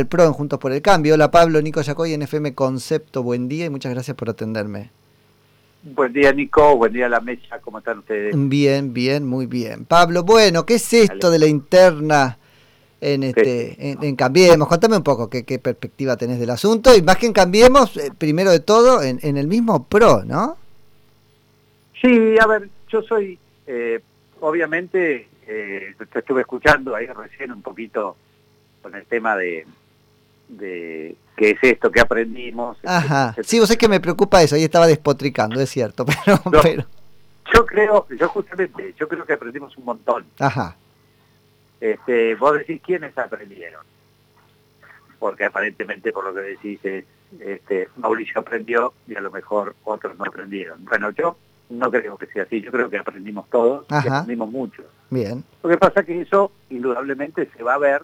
El PRO en Juntos por el Cambio. Hola Pablo, Nico Yacoy en FM Concepto. Buen día y muchas gracias por atenderme. Buen día Nico, buen día a la mesa, ¿cómo están ustedes? Bien, bien, muy bien. Pablo, bueno, ¿qué es esto de la interna en este en, Cambiemos? Contame un poco qué, perspectiva tenés del asunto y más que en Cambiemos, eh, primero de todo, en, el mismo PRO, ¿no? Sí, a ver, yo soy, eh, obviamente, eh, te estuve escuchando ahí recién un poquito con el tema de, de qué es esto que aprendimos. Ajá. Sí, vos es que me preocupa eso, ahí estaba despotricando, es cierto, pero, Yo creo, yo justamente, yo creo que aprendimos un montón. Ajá. Este, vos decís quiénes aprendieron. Porque aparentemente por lo que decís es, este, Mauricio aprendió y a lo mejor otros no aprendieron. Bueno, yo no creo que sea así, yo creo que aprendimos todos y aprendimos mucho. Bien. Lo que pasa es que eso indudablemente se va a ver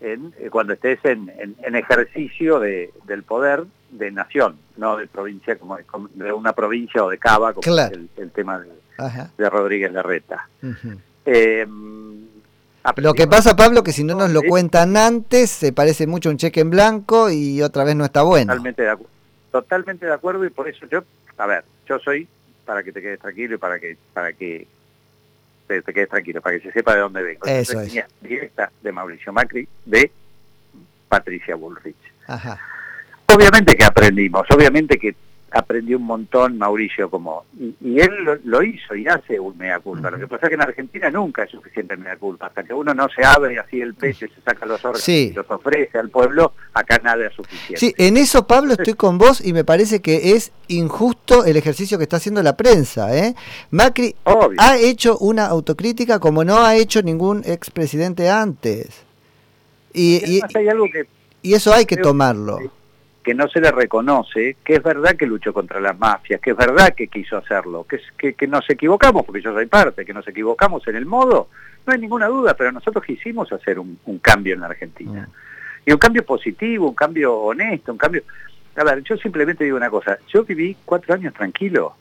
en, eh, cuando estés en, en, ejercicio de, del poder de nación, no de provincia como de, una provincia o de Cava, como es el, tema de, Rodríguez Larreta. Em, lo que pasa, Pablo, que si no nos lo cuentan antes, se parece mucho a un cheque en blanco y otra vez no está bueno. Totalmente de, totalmente de acuerdo y por eso yo, a ver, yo soy, para que te quedes tranquilo y para que, para que te, quedes tranquilo, para que se sepa de dónde vengo. Eso es. directa de Mauricio Macri, de Patricia Bullrich. Obviamente que aprendimos, obviamente que aprendió un montón Mauricio como y, él lo, hizo y hace un mea culpa. Lo que pasa es que en Argentina nunca es suficiente mea culpa. Hasta que uno no se abre así el pecho y se saca los órganos y los ofrece al pueblo, acá nada es suficiente. Sí, en eso Pablo estoy con vos y me parece que es injusto el ejercicio que está haciendo la prensa. ¿eh? Macri ha hecho una autocrítica como no ha hecho ningún expresidente antes. Y, y, y eso hay que tomarlo que no se le reconoce, que es verdad que luchó contra las mafias, que es verdad que quiso hacerlo, que, que, que nos equivocamos, porque yo soy parte, que nos equivocamos en el modo, no hay ninguna duda, pero nosotros quisimos hacer un, cambio en la Argentina. Mm. Y un cambio positivo, un cambio honesto, un cambio... A ver, yo simplemente digo una cosa, yo viví cuatro años tranquilo.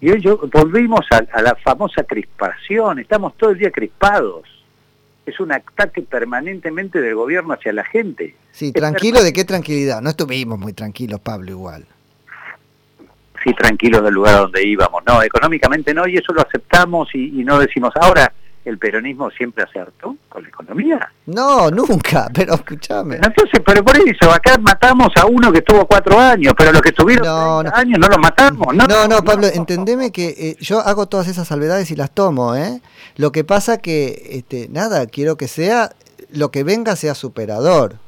Y hoy yo, volvimos a la famosa crispación, estamos todo el día crispados es un ataque permanentemente del gobierno hacia la gente. Sí, tranquilo, ¿de qué tranquilidad? No estuvimos muy tranquilos, Pablo, igual. Sí, tranquilos del lugar donde íbamos. No, económicamente no, y eso lo aceptamos y no decimos, ahora, el peronismo siempre acertó con la economía. No, nunca, pero escúchame. Entonces, pero por eso, acá matamos a uno que estuvo cuatro años, pero los que estuvieron no, años no los matamos. No, no, no, Pablo, entendeme que eh, yo hago todas esas salvedades y las tomo, ¿eh? Lo que pasa que, este, nada, quiero que sea, lo que venga sea superador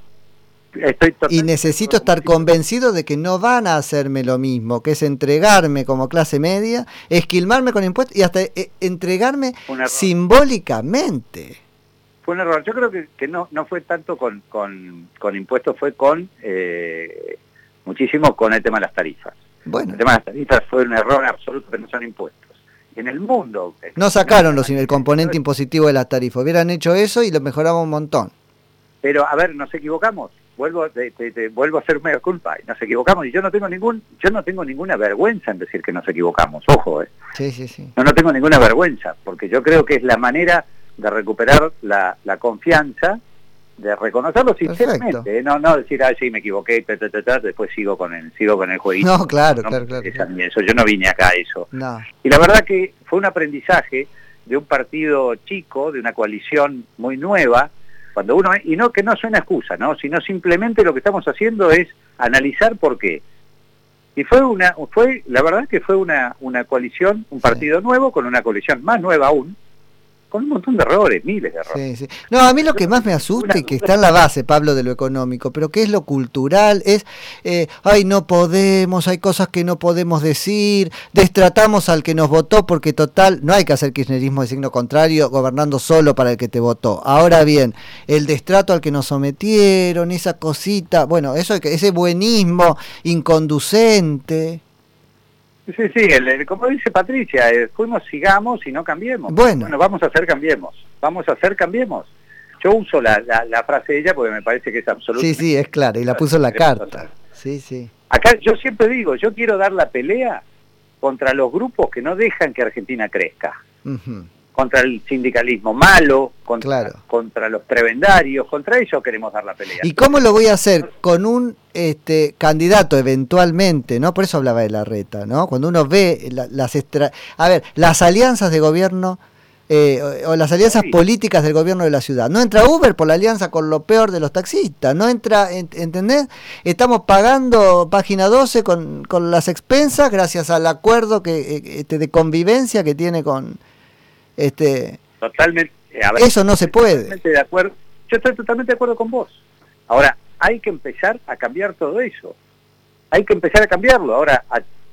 y necesito estar convencido de que no van a hacerme lo mismo, que es entregarme como clase media, esquilmarme con impuestos y hasta eh, entregarme simbólicamente. Fue un error. Yo creo que, no, no fue tanto con, con, impuestos, fue con eh, muchísimo con el tema de las tarifas. Bueno. El tema de las tarifas fue un error absoluto, que no son impuestos. En el mundo... No sacaron los, el componente impositivo de las tarifas. Hubieran hecho eso y lo mejoraba un montón. Pero, a ver, nos equivocamos vuelvo te, vuelvo a hacer media culpa y nos equivocamos. Y yo no tengo ningún yo no tengo ninguna vergüenza en decir que nos equivocamos. Ojo eh. Sí, sí, sí. no no tengo ninguna vergüenza porque yo creo que es la manera de recuperar la, la confianza de reconocerlo sinceramente ¿eh? no no decir ah sí me equivoqué después sigo con el sigo con el jueguito. No claro claro, claro, eso yo no vine acá a eso. Y la verdad que fue un aprendizaje de un partido chico de una coalición muy nueva cuando uno y no que no suena excusa, ¿no? Sino simplemente lo que estamos haciendo es analizar por qué. Y fue una fue la verdad que fue una una coalición, un partido nuevo con una coalición más nueva aún, con un montón de errores, miles de errores. Sí, sí. No, a mí lo que más me asusta y que está en la base, Pablo, de lo económico, pero que es lo cultural, es, eh, ay, no podemos, hay cosas que no podemos decir, destratamos al que nos votó porque total, no hay que hacer kirchnerismo de signo contrario, gobernando solo para el que te votó. Ahora bien, el destrato al que nos sometieron, esa cosita, bueno, eso ese buenismo inconducente. Sí, sí, como dice Patricia, eh, fuimos, sigamos y no cambiemos. Bueno. vamos a hacer cambiemos. Vamos a hacer cambiemos. Yo uso la, la, frase de ella porque me parece que es absolutamente... Sí, sí, es clara, y la puso en la carta. Sí, sí. Acá yo siempre digo, yo quiero dar la pelea contra los grupos que no dejan que Argentina crezca. Contra el sindicalismo malo, contra, contra los prebendarios, contra eso queremos dar la pelea. ¿Y cómo lo voy a hacer? Con un este candidato eventualmente, ¿no? Por eso hablaba de la reta, ¿no? Cuando uno ve las... Extra... A ver, las alianzas de gobierno... Eh, o, las alianzas políticas del gobierno de la ciudad. No entra Uber por la alianza con lo peor de los taxistas, no entra, ¿entendés? Estamos pagando página 12 con, con las expensas gracias al acuerdo que, eh, este, de convivencia que tiene con, este, totalmente. eso no se puede. de acuerdo. Yo estoy totalmente de acuerdo con vos. Ahora, hay que empezar a cambiar todo eso. Hay que empezar a cambiarlo. Ahora,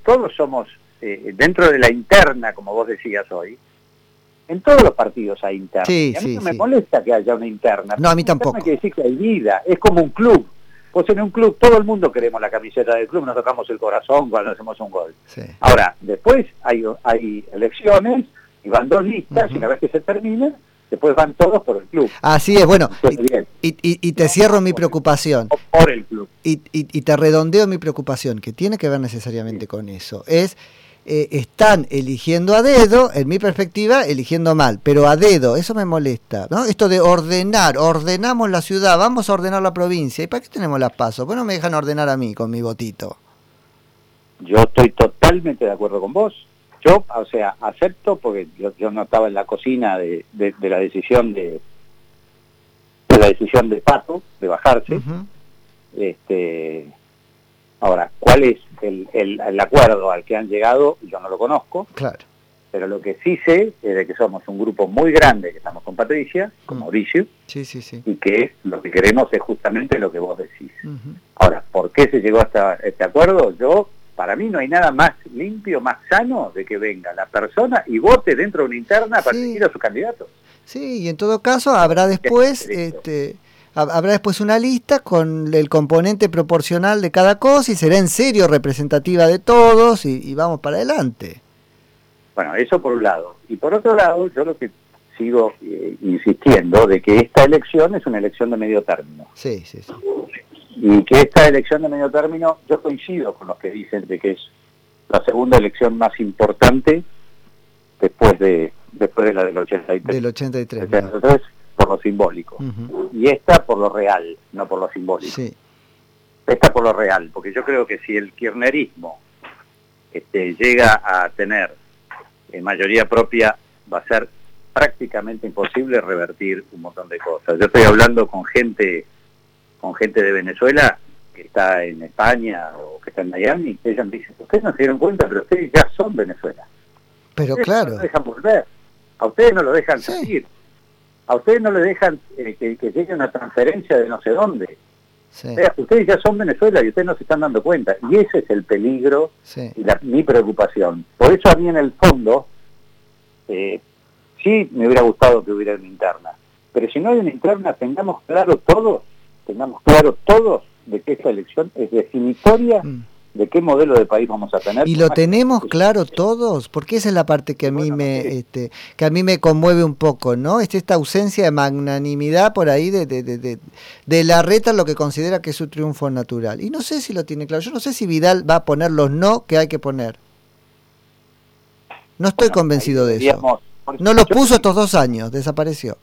todos somos, eh, dentro de la interna, como vos decías hoy, en todos los partidos hay interna. a mí no me molesta que haya una interna. No, a mí tampoco. Hay que decir que hay vida. Es como un club. Pues en un club todo el mundo queremos la camiseta del club, nos tocamos el corazón cuando hacemos un gol. Ahora, después hay, hay elecciones y van dos listas y una vez que se termina, después van todos por el club. Así es, bueno, y, y, te cierro mi preocupación. Por el club. Y, te redondeo mi preocupación, que tiene que ver necesariamente con eso. Es, eh, están eligiendo a dedo, en mi perspectiva, eligiendo mal, pero a dedo, eso me molesta. ¿no? Esto de ordenar, ordenamos la ciudad, vamos a ordenar la provincia. ¿Y para qué tenemos las pasos? ¿Por no me dejan ordenar a mí con mi votito? Yo estoy totalmente de acuerdo con vos yo, o sea, acepto porque yo, no estaba en la cocina de, la decisión de, de la decisión de Pato de bajarse. Este, ahora, ¿cuál es el, el, acuerdo al que han llegado? Yo no lo conozco. Claro. Pero lo que sí sé es de que somos un grupo muy grande, que estamos con Patricia, con Mauricio, sí, sí, sí. y que lo que queremos es justamente lo que vos decís. Ahora, ¿por qué se llegó hasta este acuerdo? Yo para mí no hay nada más limpio, más sano de que venga la persona y vote dentro de una interna para elegir a su candidato. Sí, y en todo caso habrá después, este, habrá después una lista con el componente proporcional de cada cosa y será en serio representativa de todos y, vamos para adelante. Bueno, eso por un lado. Y por otro lado, yo lo que sigo eh, insistiendo de que esta elección es una elección de medio término. Sí, sí, sí y que esta elección de medio término, yo coincido con los que dicen de que es la segunda elección más importante después de después de la del 83. Del 83. por lo simbólico. Y esta por lo real, no por lo simbólico. Sí. Esta por lo real, porque yo creo que si el kirchnerismo este, llega a tener en mayoría propia, va a ser prácticamente imposible revertir un montón de cosas. Yo estoy hablando con gente con gente de Venezuela que está en España o que está en Miami, ellos me dicen, ustedes no se dieron cuenta, pero ustedes ya son Venezuela. Pero claro. No lo dejan volver, a ustedes no lo dejan salir, a ustedes no le dejan eh, que, llegue una transferencia de no sé dónde. ustedes ya son Venezuela y ustedes no se están dando cuenta. Y ese es el peligro y la, mi preocupación. Por eso a mí en el fondo, eh, sí me hubiera gustado que hubiera una interna. Pero si no hay una interna, tengamos claro todos tengamos claro todos de que esta elección es definitoria mm. de qué modelo de país vamos a tener. Y lo tenemos claro todos, porque esa es la parte que a mí me este, que a mí me conmueve un poco, ¿no? Es esta ausencia de magnanimidad por ahí de, de, de, de, la reta lo que considera que es su triunfo natural. Y no sé si lo tiene claro. Yo no sé si Vidal va a poner los no que hay que poner. No estoy convencido de eso. No lo puso estos dos años, desapareció.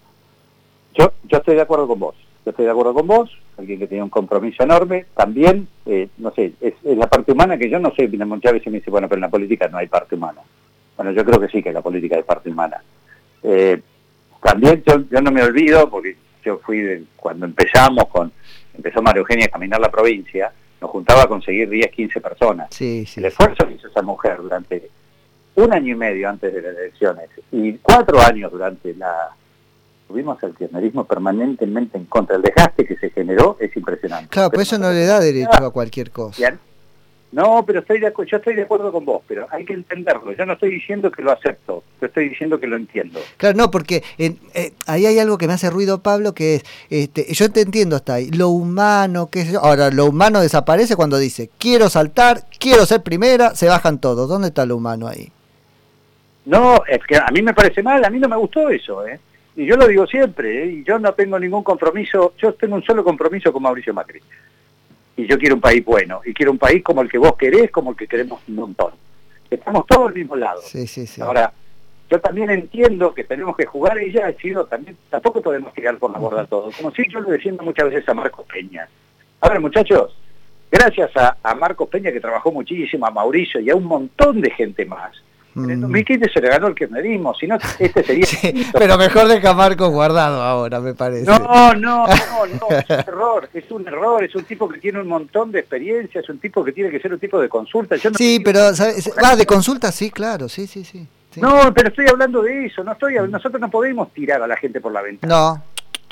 Yo, yo estoy de acuerdo con vos estoy de acuerdo con vos, alguien que tiene un compromiso enorme, también, eh, no sé, es, la parte humana que yo no sé, muchas veces me dice, bueno, pero en la política no hay parte humana. Bueno, yo creo que sí que en la política hay parte humana. Eh, también yo, yo no me olvido, porque yo fui cuando empezamos con, empezó María Eugenia a caminar la provincia, nos juntaba a conseguir 10, 15 personas. Sí, sí, el esfuerzo que hizo esa mujer durante un año y medio antes de las elecciones y cuatro años durante la tuvimos el kirchnerismo permanentemente en contra. El desgaste que se generó es impresionante. Claro, pero eso no le da derecho a cualquier cosa. No, pero estoy de, yo estoy de acuerdo con vos, pero hay que entenderlo. Yo no estoy diciendo que lo acepto, yo estoy diciendo que lo entiendo. Claro, no, porque eh, ahí hay algo que me hace ruido, Pablo, que es, este, yo te entiendo hasta ahí, lo humano, que ahora lo humano desaparece cuando dice, quiero saltar, quiero ser primera, se bajan todos. ¿Dónde está lo humano ahí? No, es que a mí me parece mal, a mí no me gustó eso, ¿eh? Y yo lo digo siempre, ¿eh? y yo no tengo ningún compromiso, yo tengo un solo compromiso con Mauricio Macri. Y yo quiero un país bueno, y quiero un país como el que vos querés, como el que queremos un montón. Estamos todos al mismo lado. Sí, sí, sí. Ahora, yo también entiendo que tenemos que jugar, ella ha sido también, tampoco podemos tirar por la borda todo, como si yo le defiendo muchas veces a Marcos Peña. A ver, muchachos, gracias a, a Marcos Peña que trabajó muchísimo, a Mauricio y a un montón de gente más, en el 2015 mm. se le ganó el kirchnerismo, si no, este sería... pero mejor deja Marcos guardado ahora, me parece. No, no, no, no, es un error, es un error, es un tipo que tiene un montón de experiencia, es un tipo que tiene que ser un tipo de consulta. sí, pero, ¿sabes? Ah, de consulta, sí, claro, sí, sí, sí. No, pero estoy hablando de eso, no estoy, nosotros no podemos tirar a la gente por la ventana. No.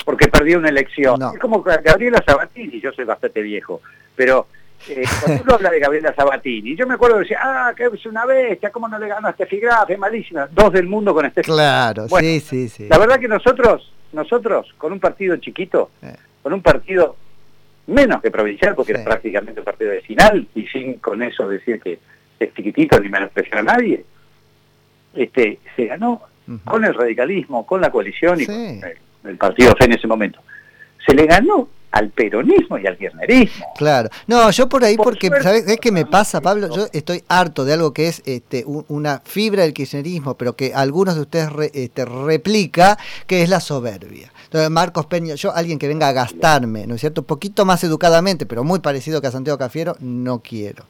Porque perdió una elección. Es como Gabriela Sabatini, yo soy bastante viejo, pero eh, cuando uno habla de Gabriela Sabatini, yo me acuerdo de decir, ah, que es una bestia, ¿cómo no le ganó a Steffi Graf? Es malísima. Dos del mundo con este Claro, sí, sí, sí. La verdad que nosotros, nosotros, con un partido chiquito, eh. con un partido menos que provincial, porque era prácticamente un partido vecinal, y sin con eso decir que es chiquitito ni menospreciar a nadie, este, se ganó con el radicalismo, con la coalición y con el, partido fe en ese momento. Se le ganó al peronismo y al kirchnerismo. Claro. No, yo por ahí porque, ¿sabes qué me pasa, Pablo? Yo estoy harto de algo que es este, una fibra del kirchnerismo, pero que algunos de ustedes este, replica, que es la soberbia. Entonces, Marcos Peña, yo, alguien que venga a gastarme, ¿no es cierto? Un poquito más educadamente, pero muy parecido que a Santiago Cafiero, no quiero.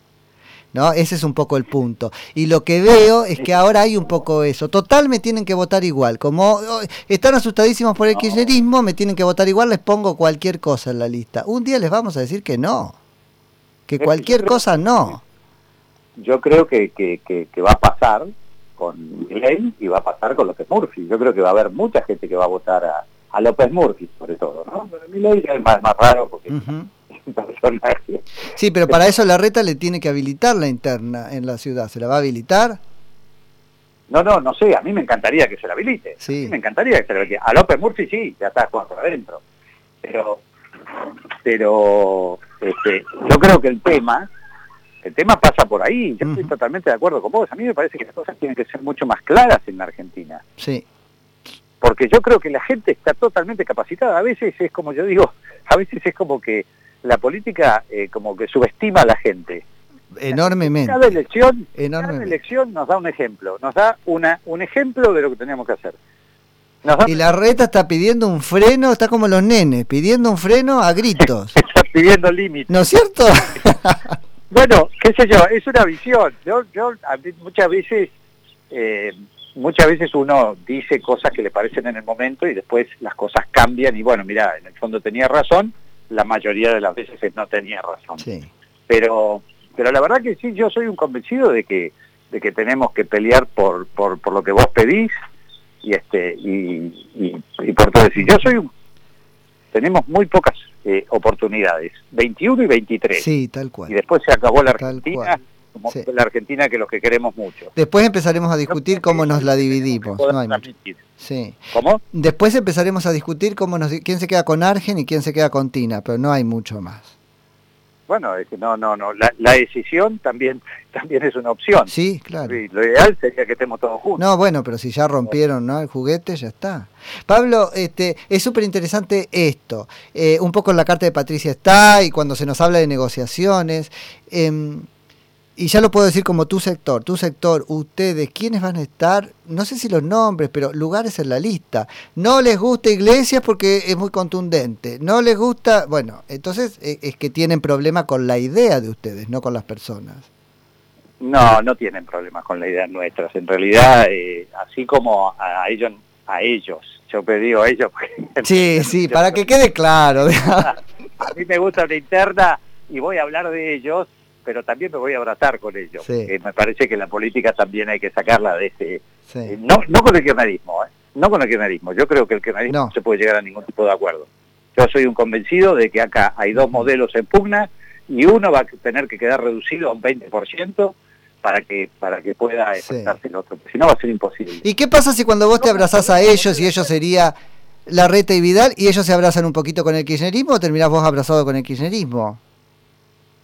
¿No? Ese es un poco el punto. Y lo que veo es que ahora hay un poco eso. Total, me tienen que votar igual. Como oh, están asustadísimos por el kirchnerismo, me tienen que votar igual, les pongo cualquier cosa en la lista. Un día les vamos a decir que no. Que cualquier cosa no. Yo creo que, que, va a pasar con Milei y va a pasar con López Murphy. Yo creo que va a haber mucha gente que va a votar a, a López Murphy, sobre todo, ¿no? Pero es más, más raro porque... Sí, pero para eso la reta le tiene que habilitar la interna en la ciudad. ¿Se la va a habilitar? No, no, no sé. A mí me encantaría que se la habilite. Sí. me encantaría que se la habilite. A López Murphy sí, ya está jugando adentro. Pero, pero este, yo creo que el tema, el tema pasa por ahí. Yo estoy totalmente de acuerdo con vos. A mí me parece que las cosas tienen que ser mucho más claras en la Argentina. Sí. Porque yo creo que la gente está totalmente capacitada. A veces es como yo digo, a veces es como que la política eh, como que subestima a la gente. Enormemente. Cada elección, cada elección nos da un ejemplo, nos da una, un ejemplo de lo que tenemos que hacer. Y la reta está pidiendo un freno, está como los nenes, pidiendo un freno a gritos. está pidiendo límites. ¿No es cierto? bueno, qué sé yo, es una visión. Yo, yo muchas veces, eh, muchas veces uno dice cosas que le parecen en el momento y después las cosas cambian y bueno, mira, en el fondo tenía razón, la mayoría de las veces no tenía razón. Pero, pero la verdad que sí, yo soy un convencido de que, de que tenemos que pelear por, por, por lo que vos pedís y este y, y, por todo decir. Yo soy un, tenemos muy pocas eh, oportunidades, 21 y 23. Sí, tal cual. Y después se acabó la Argentina como la Argentina que los que queremos mucho. Después empezaremos a discutir cómo nos la dividimos. sí. ¿Cómo? Después empezaremos a discutir cómo nos, quién se queda con Argen y quién se queda con Tina, pero no hay mucho más. Bueno, es que no, no, no. La, decisión también también es una opción. Sí, claro. lo ideal sería que estemos todos juntos. No, bueno, pero si ya rompieron ¿no? el juguete, ya está. Pablo, este, es súper interesante esto. Eh, un poco en la carta de Patricia está y cuando se nos habla de negociaciones. Eh, y ya lo puedo decir como tu sector, tu sector, ustedes, ¿quiénes van a estar? No sé si los nombres, pero lugares en la lista. No les gusta Iglesias porque es muy contundente. No les gusta, bueno, entonces e, es que tienen problema con la idea de ustedes, no con las personas. No, no tienen problemas con la idea nuestras. En realidad, eh, así como a ellos, a ellos, yo pedí a ellos. Sí, sí, para que quede claro. a mí me gusta la interna y voy a hablar de ellos pero también me voy a abrazar con ellos. me parece que la política también hay que sacarla de ese... Eh, no, no con el kirchnerismo, ¿eh? no con el kirchnerismo. Yo creo que el kirchnerismo no. se puede llegar a ningún tipo de acuerdo. Yo soy un convencido de que acá hay dos modelos en pugna y uno va a tener que quedar reducido a un 20% para que para que pueda enfrentarse el otro, si no va a ser imposible. ¿Y qué pasa si cuando vos te abrazás a ellos y ellos sería la reta y Vidal y ellos se abrazan un poquito con el kirchnerismo o terminás vos abrazado con el kirchnerismo?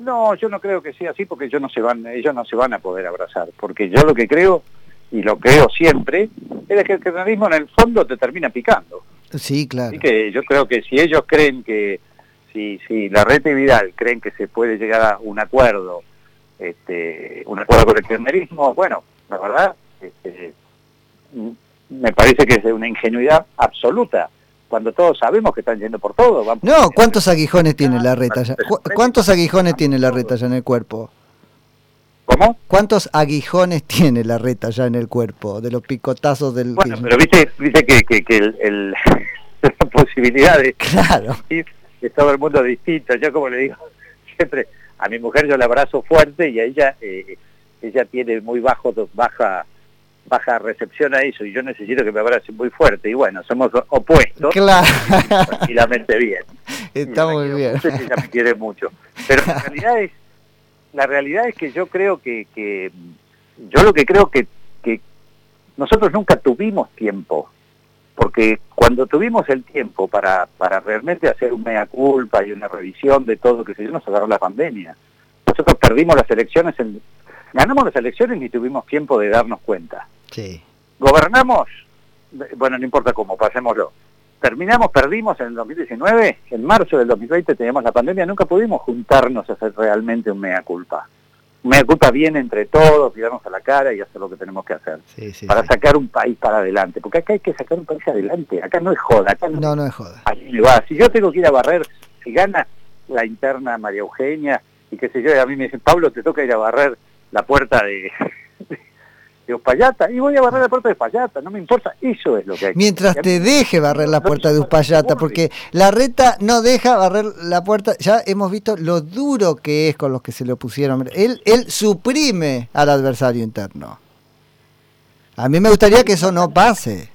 No, yo no creo que sea así porque ellos no se van, ellos no se van a poder abrazar, porque yo lo que creo y lo creo siempre es que el kirchnerismo en el fondo te termina picando. Sí, claro. Así que yo creo que si ellos creen que si si la red y Vidal creen que se puede llegar a un acuerdo, este, un acuerdo con el kirchnerismo, bueno, la verdad, este, me parece que es de una ingenuidad absoluta cuando todos sabemos que están yendo por todo. no, ¿cuántos aguijones tiene la reta ya? ¿Cuántos aguijones tiene la reta ya en el cuerpo? ¿Cómo? ¿Cuántos aguijones tiene la reta ya en el cuerpo de los picotazos del... Bueno, pero viste, viste que, que, que el, el, la posibilidad de, claro. de todo el mundo distinto. Yo como le digo siempre, a mi mujer yo la abrazo fuerte y a ella, eh, ella tiene muy bajo, baja baja recepción a eso y yo necesito que me abrace muy fuerte y bueno, somos opuestos claro. tranquilamente bien. Está muy bien. ella me quiere mucho. Pero la realidad es, la realidad es que yo creo que, que yo lo que creo que, que nosotros nunca tuvimos tiempo, porque cuando tuvimos el tiempo para, para realmente hacer un mea culpa y una revisión de todo que se nos agarró la pandemia. Nosotros perdimos las elecciones en, ganamos las elecciones y tuvimos tiempo de darnos cuenta. Sí. Gobernamos, bueno, no importa cómo, pasémoslo. Terminamos, perdimos en el 2019, en marzo del 2020 teníamos la pandemia, nunca pudimos juntarnos a hacer realmente un mea culpa. Un mea culpa bien entre todos, mirarnos a la cara y hacer lo que tenemos que hacer. para sacar un país para adelante. Porque acá hay que sacar un país adelante, acá no es joda. Acá no, no, es joda. Si yo tengo que ir a barrer, si gana la interna María Eugenia, y qué sé yo, y a mí me dicen, Pablo, te toca ir a barrer la puerta de, de Uspallata y voy a barrer la puerta de Uspallata, no me importa, eso es lo que hay. Mientras te deje barrer la puerta de Uspallata, porque la reta no deja barrer la puerta, ya hemos visto lo duro que es con los que se le opusieron. Él, él suprime al adversario interno. A mí me gustaría que eso no pase.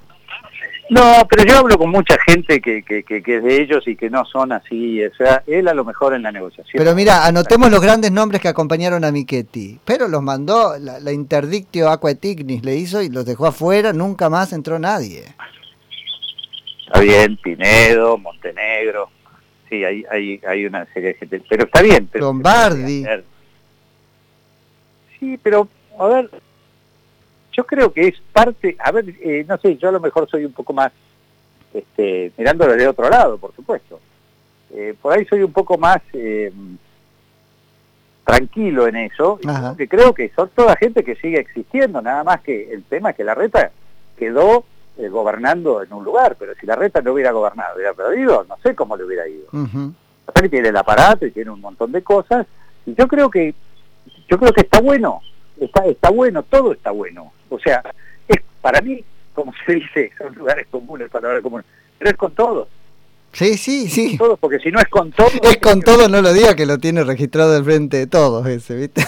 No, pero yo hablo con mucha gente que, que, que, es de ellos y que no son así. O sea, él a lo mejor en la negociación. Pero mira, anotemos los grandes nombres que acompañaron a Michetti. Pero los mandó, la, interdictio Aquatignis le hizo y los dejó afuera, nunca más entró nadie. Está bien, Pinedo, Montenegro. Sí, hay, hay, hay una serie de gente. Pero está bien. Pero, Lombardi. Sí, pero, a ver, yo creo que es parte, a ver, eh, no sé, yo a lo mejor soy un poco más, este, mirándolo de otro lado, por supuesto. Eh, por ahí soy un poco más eh, tranquilo en eso, que creo que son toda gente que sigue existiendo, nada más que el tema es que la reta quedó gobernando en un lugar, pero si la reta no hubiera gobernado, hubiera perdido, no sé cómo le hubiera ido. Uh tiene el aparato y tiene un montón de cosas, y yo creo que, yo creo que está bueno, está, está bueno, todo está bueno. O sea, es para mí, como se dice, son lugares comunes, palabras comunes, pero es con todos. Sí, sí, sí. Todos, porque si no es con todos... Es con todos, no lo diga que lo tiene registrado al frente de todos ese, ¿viste?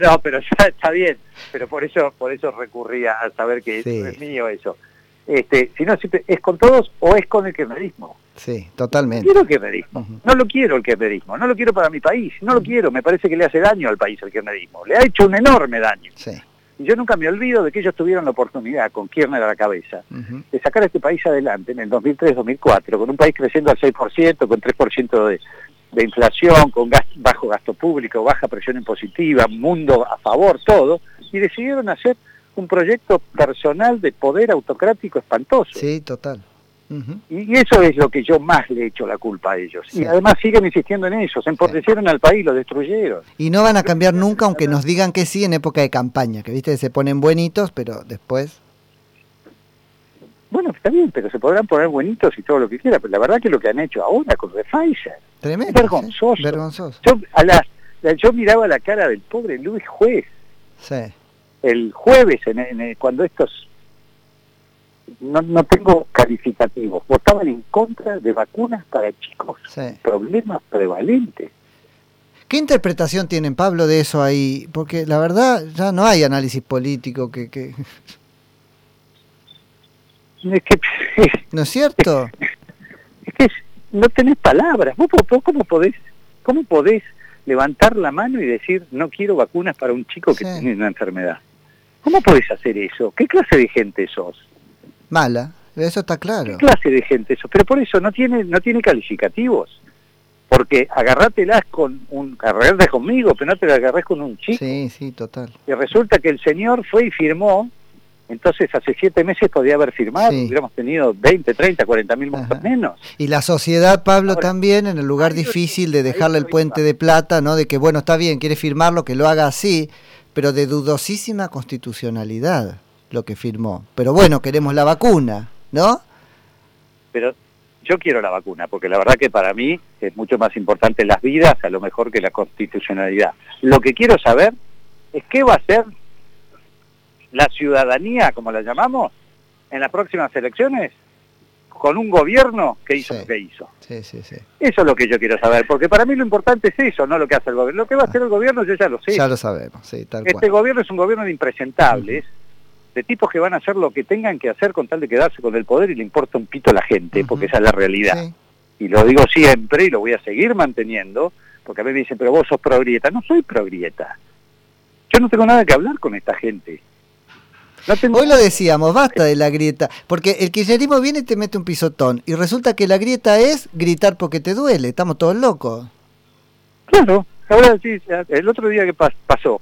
No, pero ya está bien. Pero por eso por eso recurría a saber que es mío eso. Este, si no, es con todos o es con el kirchnerismo. Sí, totalmente. quiero el kirchnerismo. No lo quiero el kirchnerismo. No lo quiero para mi país. No lo quiero. Me parece que le hace daño al país el kirchnerismo. Le ha hecho un enorme daño. Sí yo nunca me olvido de que ellos tuvieron la oportunidad, con Kirchner a la cabeza, de sacar a este país adelante en el 2003-2004, con un país creciendo al 6%, con 3% de, de inflación, con bajo gasto público, baja presión impositiva, mundo a favor, todo, y decidieron hacer un proyecto personal de poder autocrático espantoso. Sí, total. Y eso es lo que yo más le echo la culpa a ellos. Y además siguen insistiendo en eso, se empobrecieron al país, lo destruyeron. Y no van a cambiar nunca, aunque nos digan que sí en época de campaña, que viste, se ponen buenitos, pero después... Bueno, está bien, pero se podrán poner buenitos y todo lo que quiera, pero la verdad que lo que han hecho ahora con Pfizer, Tremendo, vergonzoso. vergonzoso. Yo, a la, yo miraba la cara del pobre Luis Juez. Sí. El jueves, en, cuando estos no, no tengo calificativos, votaban en contra de vacunas para chicos, problemas prevalentes. ¿Qué interpretación tienen, Pablo, de eso ahí? Porque la verdad ya no hay análisis político que... que... ¿No es cierto? Es que no tenés palabras. ¿Vos, cómo, podés, ¿Cómo podés levantar la mano y decir no quiero vacunas para un chico que tiene una enfermedad? ¿Cómo podés hacer eso? ¿Qué clase de gente sos? Mala, eso está claro. ¿Qué clase de gente eso? Pero por eso no tiene, no tiene calificativos. Porque agarrátelas con un, agarrate conmigo, pero no te la agarrés con un chico. Sí, sí, total. Y resulta que el señor fue y firmó, entonces hace siete meses podía haber firmado, hubiéramos tenido 20, 30, 40 mil menos. Y la sociedad, Pablo, también en el lugar difícil de dejarle el puente de plata, ¿no? De que, bueno, está bien, quiere firmarlo, que lo haga así, pero de dudosísima constitucionalidad lo que firmó. Pero bueno, queremos la vacuna, ¿no? Pero yo quiero la vacuna, porque la verdad que para mí es mucho más importante las vidas a lo mejor que la constitucionalidad. Lo que quiero saber es qué va a hacer la ciudadanía, como la llamamos, en las próximas elecciones con un gobierno que hizo lo que hizo. Eso es lo que yo quiero saber, porque para mí lo importante es eso, no lo que hace el gobierno. Lo que va a hacer el gobierno yo ya lo sé. Ya lo sabemos, sí, tal Este gobierno es un gobierno de impresentables, de tipos que van a hacer lo que tengan que hacer con tal de quedarse con el poder y le importa un pito a la gente, porque esa es la realidad. Y lo digo siempre y lo voy a seguir manteniendo, porque a mí me dicen, pero vos sos progrieta. No soy progrieta. Yo no tengo nada que hablar con esta gente. Hoy lo decíamos, basta de la grieta, porque el kirchnerismo viene y te mete un pisotón, y resulta que la grieta es gritar porque te duele, estamos todos locos. Claro, ahora sí, el otro día que pasó,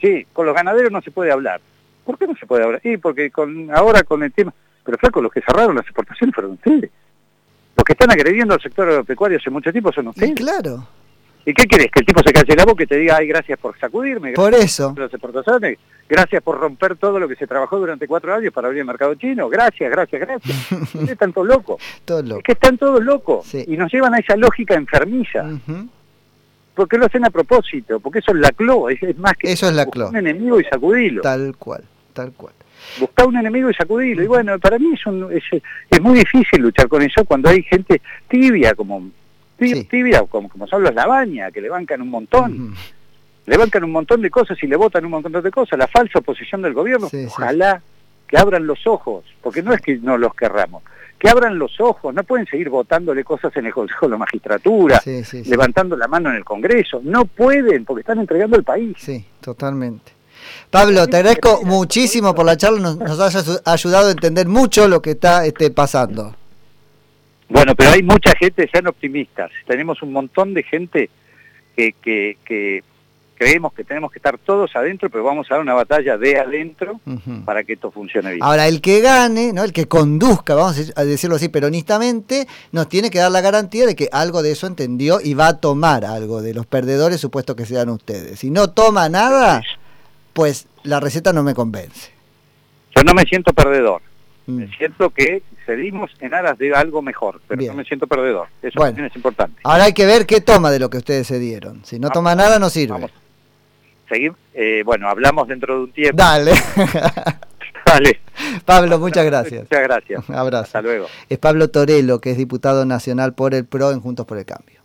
sí, con los ganaderos no se puede hablar. ¿Por qué no se puede hablar? Sí, porque con, ahora con el tema, pero flaco, los que cerraron las exportaciones fueron ustedes. Los que están agrediendo al sector agropecuario hace mucho tiempo son ustedes. claro. ¿Y qué querés? Que el tipo se calle la boca y te diga, ay, gracias por sacudirme. Por eso. Por las exportaciones, gracias por romper todo lo que se trabajó durante cuatro años para abrir el mercado chino. Gracias, gracias, gracias. están todos locos. Todos locos. Es que están todos locos. Y nos llevan a esa lógica enfermiza. Porque lo hacen a propósito, porque eso es la clo, es, más que eso es la clo. un enemigo y sacudilo. Tal cual, tal cual. Buscar un enemigo y sacudilo. Y bueno, para mí es, un, es, es muy difícil luchar con eso cuando hay gente tibia como tibia, como, como son los Labaña, que le bancan un montón. Le bancan un montón de cosas y le votan un montón de cosas. La falsa oposición del gobierno, ojalá que abran los ojos, porque no es que no los querramos, que abran los ojos, no pueden seguir votándole cosas en el Consejo de la Magistratura, levantando la mano en el Congreso, no pueden, porque están entregando el país. Sí, totalmente. Pablo, te agradezco muchísimo por la charla, nos, nos has ayudado a entender mucho lo que está este, pasando. Bueno, pero hay mucha gente, sean optimistas. Tenemos un montón de gente que, que, creemos que tenemos que estar todos adentro, pero vamos a dar una batalla de adentro para que esto funcione bien. Ahora, el que gane, ¿no? el que conduzca, vamos a decirlo así, peronistamente, nos tiene que dar la garantía de que algo de eso entendió y va a tomar algo de los perdedores, supuesto que sean ustedes. Si no toma nada, pues la receta no me convence. Yo no me siento perdedor. Me mm. siento que cedimos en aras de algo mejor, pero no me siento perdedor. Eso también es importante. Ahora hay que ver qué toma de lo que ustedes se dieron. Si no toma nada, no sirve. Vamos. Seguir, eh, bueno, hablamos dentro de un tiempo. Dale. Dale. Pablo, muchas gracias. Muchas gracias. Un abrazo. Hasta luego. Es Pablo Torello, que es diputado nacional por el PRO en Juntos por el Cambio.